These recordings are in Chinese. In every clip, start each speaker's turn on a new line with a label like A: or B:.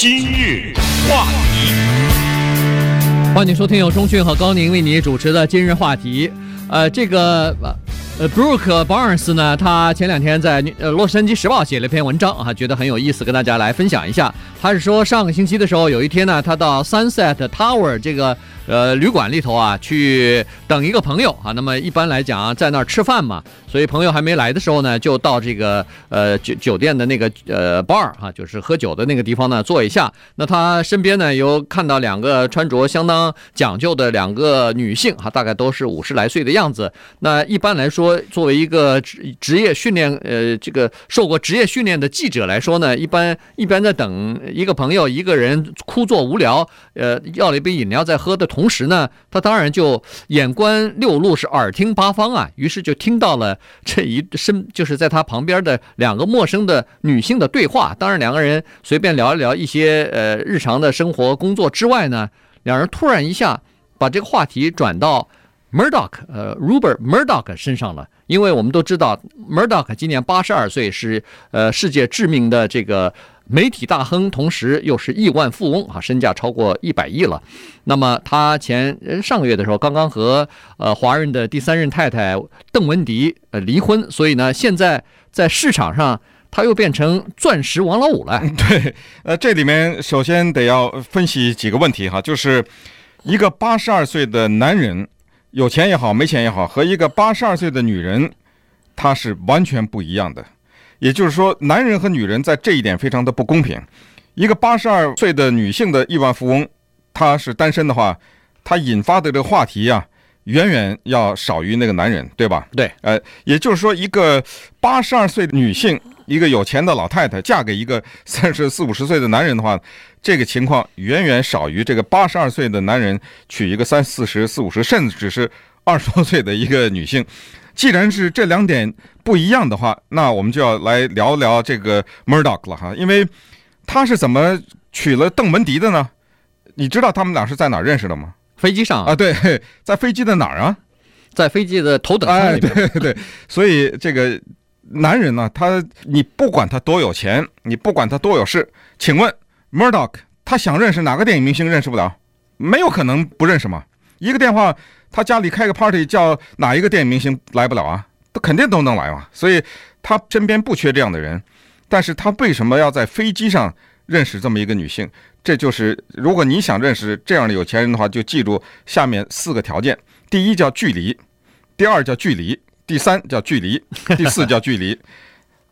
A: 今日话题，
B: 欢迎收听由钟讯和高宁为你主持的今日话题。呃，这个呃，Brooke Barnes 呢，他前两天在呃《洛杉矶时报》写了一篇文章啊，觉得很有意思，跟大家来分享一下。他是说上个星期的时候，有一天呢，他到 Sunset Tower 这个。呃，旅馆里头啊，去等一个朋友啊。那么一般来讲啊，在那儿吃饭嘛，所以朋友还没来的时候呢，就到这个呃酒酒店的那个呃 bar 啊，就是喝酒的那个地方呢坐一下。那他身边呢有看到两个穿着相当讲究的两个女性哈，大概都是五十来岁的样子。那一般来说，作为一个职职业训练呃这个受过职业训练的记者来说呢，一般一般在等一个朋友，一个人枯坐无聊，呃要了一杯饮料在喝的同。同时呢，他当然就眼观六路，是耳听八方啊。于是就听到了这一声，就是在他旁边的两个陌生的女性的对话。当然，两个人随便聊一聊一些呃日常的生活、工作之外呢，两人突然一下把这个话题转到 Murdoch 呃 Rupert Murdoch 身上了。因为我们都知道 Murdoch 今年八十二岁，是呃世界知名的这个。媒体大亨，同时又是亿万富翁啊，身价超过一百亿了。那么他前上个月的时候，刚刚和呃华人的第三任太太邓文迪呃离婚，所以呢，现在在市场上他又变成钻石王老五了。
C: 对，呃，这里面首先得要分析几个问题哈，就是一个八十二岁的男人，有钱也好，没钱也好，和一个八十二岁的女人，她是完全不一样的。也就是说，男人和女人在这一点非常的不公平。一个八十二岁的女性的亿万富翁，她是单身的话，她引发的这个话题呀、啊，远远要少于那个男人，对吧？
B: 对，
C: 呃，也就是说，一个八十二岁的女性，一个有钱的老太太，嫁给一个 三十四五十岁的男人的话，这个情况远远少于这个八十二岁的男人娶一个三四十四五十，甚至只是二十多岁的一个女性。既然是这两点不一样的话，那我们就要来聊聊这个 Murdoch 了哈，因为他是怎么娶了邓文迪的呢？你知道他们俩是在哪儿认识的吗？
B: 飞机上
C: 啊，对，在飞机的哪儿啊？
B: 在飞机的头等舱里。
C: 哎，对对，所以这个男人呢，他你不管他多有钱，你不管他多有势，请问 Murdoch 他想认识哪个电影明星认识不了？没有可能不认识嘛，一个电话。他家里开个 party，叫哪一个电影明星来不了啊？他肯定都能来嘛。所以他身边不缺这样的人，但是他为什么要在飞机上认识这么一个女性？这就是如果你想认识这样的有钱人的话，就记住下面四个条件：第一叫距离，第二叫距离，第三叫距离，第四叫距离。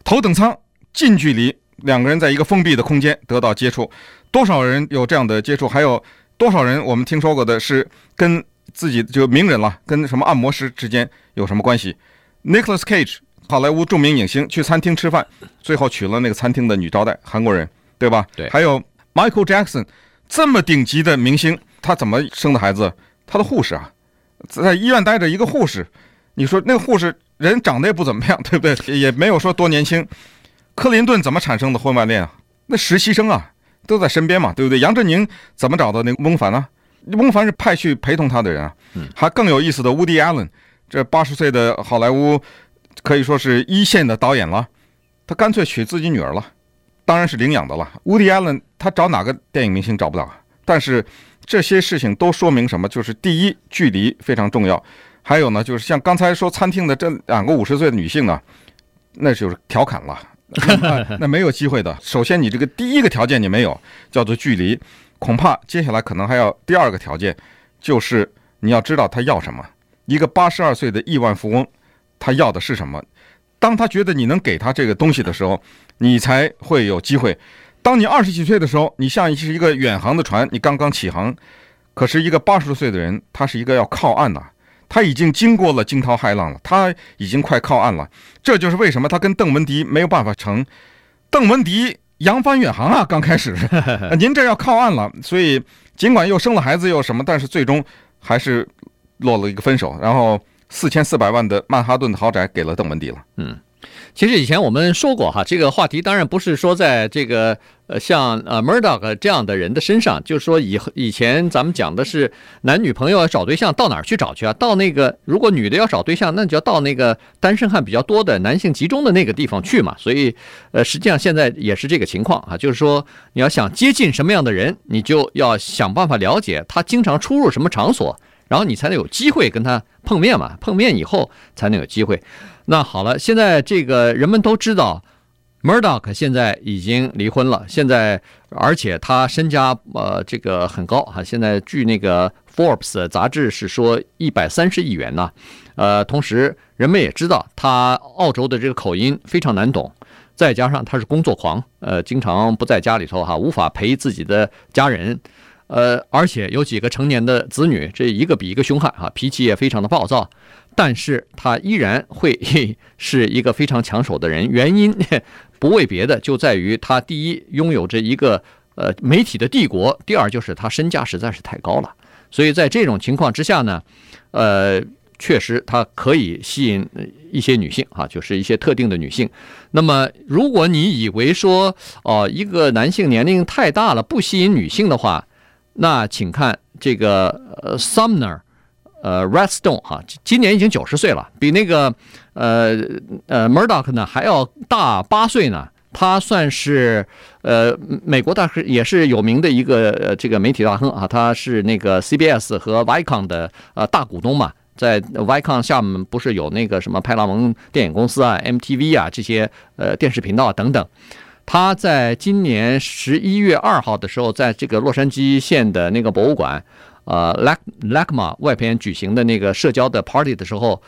C: 头等舱近距离，两个人在一个封闭的空间得到接触，多少人有这样的接触？还有多少人我们听说过的是跟。自己就名人了，跟什么按摩师之间有什么关系？Nicholas Cage，好莱坞著名影星，去餐厅吃饭，最后娶了那个餐厅的女招待，韩国人，对吧？
B: 对。
C: 还有 Michael Jackson，这么顶级的明星，他怎么生的孩子？他的护士啊，在医院待着一个护士，你说那个护士人长得也不怎么样，对不对？也没有说多年轻。克林顿怎么产生的婚外恋啊？那实习生啊，都在身边嘛，对不对？杨振宁怎么找到那个翁帆呢？翁帆是派去陪同他的人啊，还更有意思的，Woody Allen，这八十岁的好莱坞可以说是一线的导演了，他干脆娶自己女儿了，当然是领养的了。Woody Allen 他找哪个电影明星找不到？但是这些事情都说明什么？就是第一，距离非常重要，还有呢，就是像刚才说餐厅的这两个五十岁的女性呢，那就是调侃了，那，那没有机会的。首先，你这个第一个条件你没有，叫做距离。恐怕接下来可能还要第二个条件，就是你要知道他要什么。一个八十二岁的亿万富翁，他要的是什么？当他觉得你能给他这个东西的时候，你才会有机会。当你二十几岁的时候，你像是一个远航的船，你刚刚起航。可是，一个八十多岁的人，他是一个要靠岸的，他已经经过了惊涛骇浪了，他已经快靠岸了。这就是为什么他跟邓文迪没有办法成。邓文迪。扬帆远航啊！刚开始，您这要靠岸了，所以尽管又生了孩子又什么，但是最终还是落了一个分手。然后四千四百万的曼哈顿的豪宅给了邓文迪了。
B: 嗯，其实以前我们说过哈，这个话题当然不是说在这个呃像呃 Murdoch 这样的人的身上，就是说以以前咱们讲的是男女朋友要找对象到哪儿去找去啊？到那个如果女的要找对象，那就要到那个单身汉比较多的男性集中的那个地方去嘛。所以呃，实际上现在也是这个情况啊，就是说你要想接近什么样的人，你就要想办法了解他经常出入什么场所，然后你才能有机会跟他碰面嘛。碰面以后才能有机会。那好了，现在这个人们都知道，Murdoch 现在已经离婚了。现在，而且他身家呃这个很高哈。现在据那个 Forbes 杂志是说一百三十亿元呢。呃，同时人们也知道他澳洲的这个口音非常难懂，再加上他是工作狂，呃，经常不在家里头哈，无法陪自己的家人。呃，而且有几个成年的子女，这一个比一个凶悍哈，脾气也非常的暴躁。但是他依然会是一个非常抢手的人，原因 不为别的，就在于他第一拥有着一个呃媒体的帝国，第二就是他身价实在是太高了。所以在这种情况之下呢，呃，确实他可以吸引一些女性啊，就是一些特定的女性。那么如果你以为说哦，一个男性年龄太大了不吸引女性的话，那请看这个呃 Sumner。呃，Redstone 哈，今年已经九十岁了，比那个呃呃 Murdoch 呢还要大八岁呢。他算是呃美国大亨也是有名的一个呃这个媒体大亨啊，他是那个 CBS 和 Viacom 的呃大股东嘛，在 Viacom 下面不是有那个什么派拉蒙电影公司啊、MTV 啊这些呃电视频道等等。他在今年十一月二号的时候，在这个洛杉矶县的那个博物馆。呃，Lac LACMA 外边举行的那个社交的 party 的时候，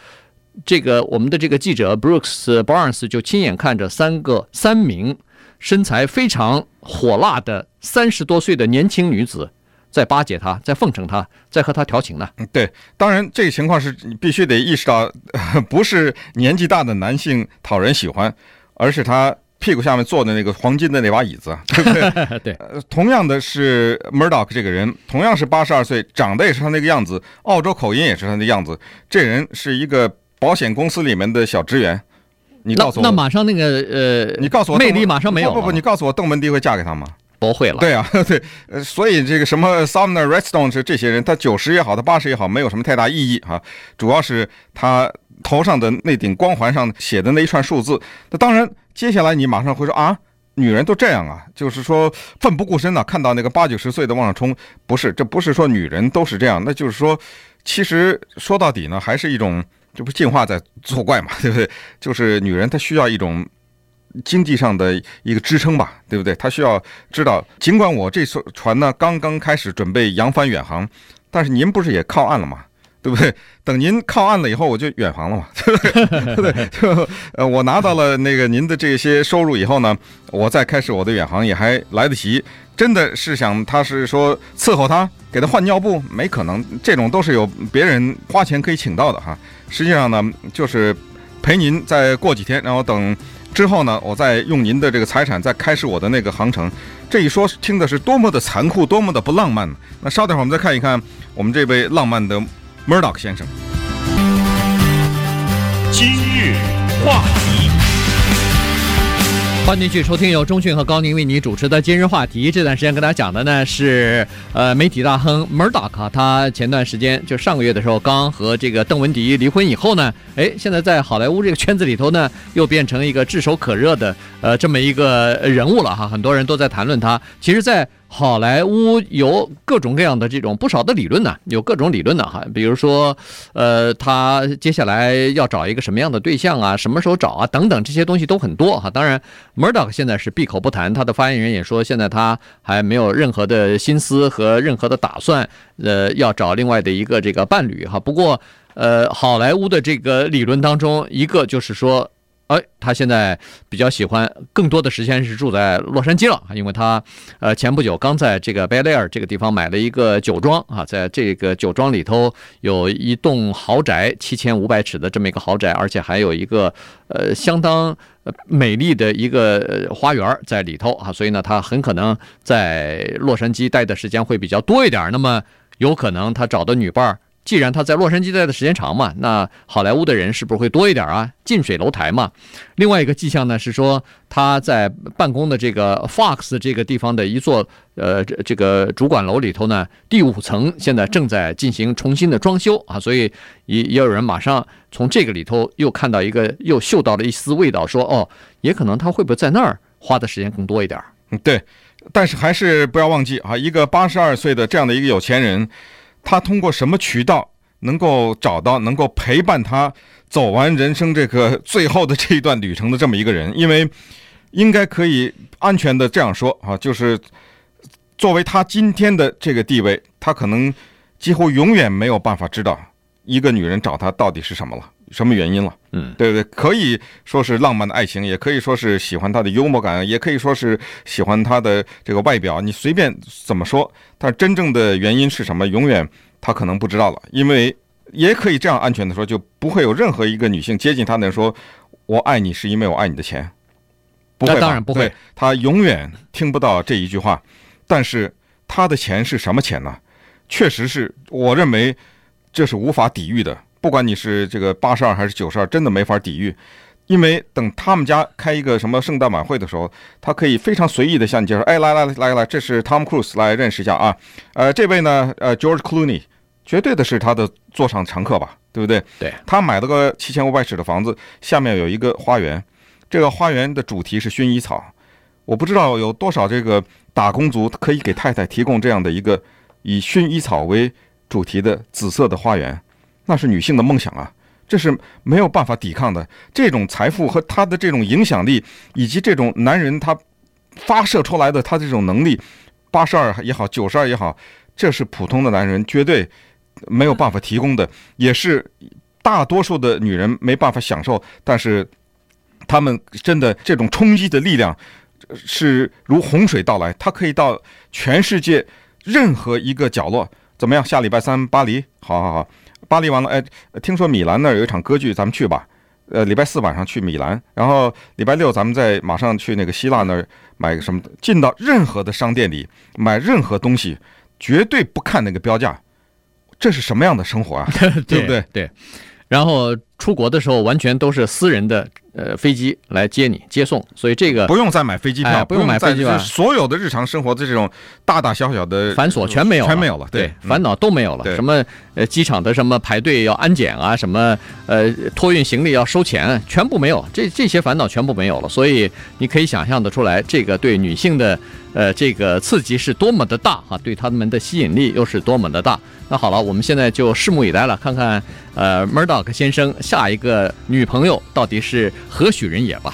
B: 这个我们的这个记者 Brooks Barnes 就亲眼看着三个三名身材非常火辣的三十多岁的年轻女子在巴结他，在奉承他，在和他调情呢。
C: 对，当然这个情况是你必须得意识到，不是年纪大的男性讨人喜欢，而是他。屁股下面坐的那个黄金的那把椅子，对不对？
B: 对，
C: 同样的是 Murdoch 这个人，同样是八十二岁，长得也是他那个样子，澳洲口音也是他那样子。这人是一个保险公司里面的小职员。你告诉我，
B: 那，那马上那个呃，
C: 你告诉我，
B: 魅力马上没有。
C: 不不不，你告诉我，邓文迪会嫁给他吗？
B: 不会了。
C: 对啊，对，呃，所以这个什么 Sumner Redstone 是这些人，他九十也好，他八十也好，没有什么太大意义啊。主要是他头上的那顶光环上写的那一串数字。那当然。接下来你马上会说啊，女人都这样啊，就是说奋不顾身的看到那个八九十岁的往上冲，不是，这不是说女人都是这样，那就是说，其实说到底呢，还是一种这不进化在作怪嘛，对不对？就是女人她需要一种经济上的一个支撑吧，对不对？她需要知道，尽管我这艘船呢刚刚开始准备扬帆远航，但是您不是也靠岸了吗？对不对？等您靠岸了以后，我就远航了嘛，对不对？对？就呃，我拿到了那个您的这些收入以后呢，我再开始我的远航也还来得及。真的是想他是说伺候他，给他换尿布，没可能，这种都是有别人花钱可以请到的哈。实际上呢，就是陪您再过几天，然后等之后呢，我再用您的这个财产再开始我的那个航程。这一说听的是多么的残酷，多么的不浪漫。那稍等会儿我们再看一看我们这位浪漫的。Murdoch 先生，
A: 今日话题，
B: 欢迎继续收听由中讯和高宁为你主持的今日话题。这段时间跟大家讲的呢是，呃，媒体大亨 Murdoch，他前段时间就上个月的时候刚和这个邓文迪离婚以后呢，哎，现在在好莱坞这个圈子里头呢，又变成一个炙手可热的呃这么一个人物了哈，很多人都在谈论他。其实，在好莱坞有各种各样的这种不少的理论呢，有各种理论呢哈，比如说，呃，他接下来要找一个什么样的对象啊，什么时候找啊，等等这些东西都很多哈。当然，Murdoch 现在是闭口不谈，他的发言人也说，现在他还没有任何的心思和任何的打算，呃，要找另外的一个这个伴侣哈。不过，呃，好莱坞的这个理论当中，一个就是说。哎，他现在比较喜欢更多的时间是住在洛杉矶了，因为他呃前不久刚在这个 Bel Air 这个地方买了一个酒庄啊，在这个酒庄里头有一栋豪宅，七千五百尺的这么一个豪宅，而且还有一个呃相当美丽的一个花园在里头啊，所以呢，他很可能在洛杉矶待的时间会比较多一点。那么有可能他找的女伴儿。既然他在洛杉矶待的时间长嘛，那好莱坞的人是不是会多一点啊？近水楼台嘛。另外一个迹象呢是说他在办公的这个 Fox 这个地方的一座呃这这个主管楼里头呢，第五层现在正在进行重新的装修啊，所以也也有人马上从这个里头又看到一个又嗅到了一丝味道，说哦，也可能他会不会在那儿花的时间更多一点？
C: 嗯，对。但是还是不要忘记啊，一个八十二岁的这样的一个有钱人。他通过什么渠道能够找到能够陪伴他走完人生这个最后的这一段旅程的这么一个人？因为应该可以安全的这样说啊，就是作为他今天的这个地位，他可能几乎永远没有办法知道一个女人找他到底是什么了，什么原因了。嗯，对不对？可以说是浪漫的爱情，也可以说是喜欢他的幽默感，也可以说是喜欢他的这个外表，你随便怎么说。但真正的原因是什么？永远他可能不知道了，因为也可以这样安全的说，就不会有任何一个女性接近他的人说：“我爱你是因为我爱你的钱。”不会，
B: 当然不会。
C: 他永远听不到这一句话。但是他的钱是什么钱呢？确实是我认为这是无法抵御的。不管你是这个八十二还是九十二，真的没法抵御。因为等他们家开一个什么圣诞晚会的时候，他可以非常随意的向你介绍，哎，来来来来来，这是 Tom Cruise，来认识一下啊。呃，这位呢，呃，George Clooney，绝对的是他的座上常客吧，对不对？
B: 对。
C: 他买了个七千五百尺的房子，下面有一个花园，这个花园的主题是薰衣草。我不知道有多少这个打工族可以给太太提供这样的一个以薰衣草为主题的紫色的花园，那是女性的梦想啊。这是没有办法抵抗的，这种财富和他的这种影响力，以及这种男人他发射出来的他这种能力，八十二也好，九十二也好，这是普通的男人绝对没有办法提供的，也是大多数的女人没办法享受。但是他们真的这种冲击的力量是如洪水到来，它可以到全世界任何一个角落。怎么样？下礼拜三巴黎，好好好。巴黎完了，哎，听说米兰那儿有一场歌剧，咱们去吧。呃，礼拜四晚上去米兰，然后礼拜六咱们再马上去那个希腊那儿买个什么，进到任何的商店里买任何东西，绝对不看那个标价。这是什么样的生活啊？对不对？
B: 对。然后出国的时候，完全都是私人的。呃，飞机来接你接送，所以这个
C: 不用再买飞机票，
B: 哎、不用买飞机票，
C: 所有的日常生活的这种大大小小的
B: 繁琐全没有，
C: 全没有了，
B: 对，嗯、烦恼都没有了。什么呃，机场的什么排队要安检啊，什么呃，托运行李要收钱，全部没有，这这些烦恼全部没有了。所以你可以想象的出来，这个对女性的呃这个刺激是多么的大哈，对他们的吸引力又是多么的大。那好了，我们现在就拭目以待了，看看呃，Murdoch 先生下一个女朋友到底是何许人也吧。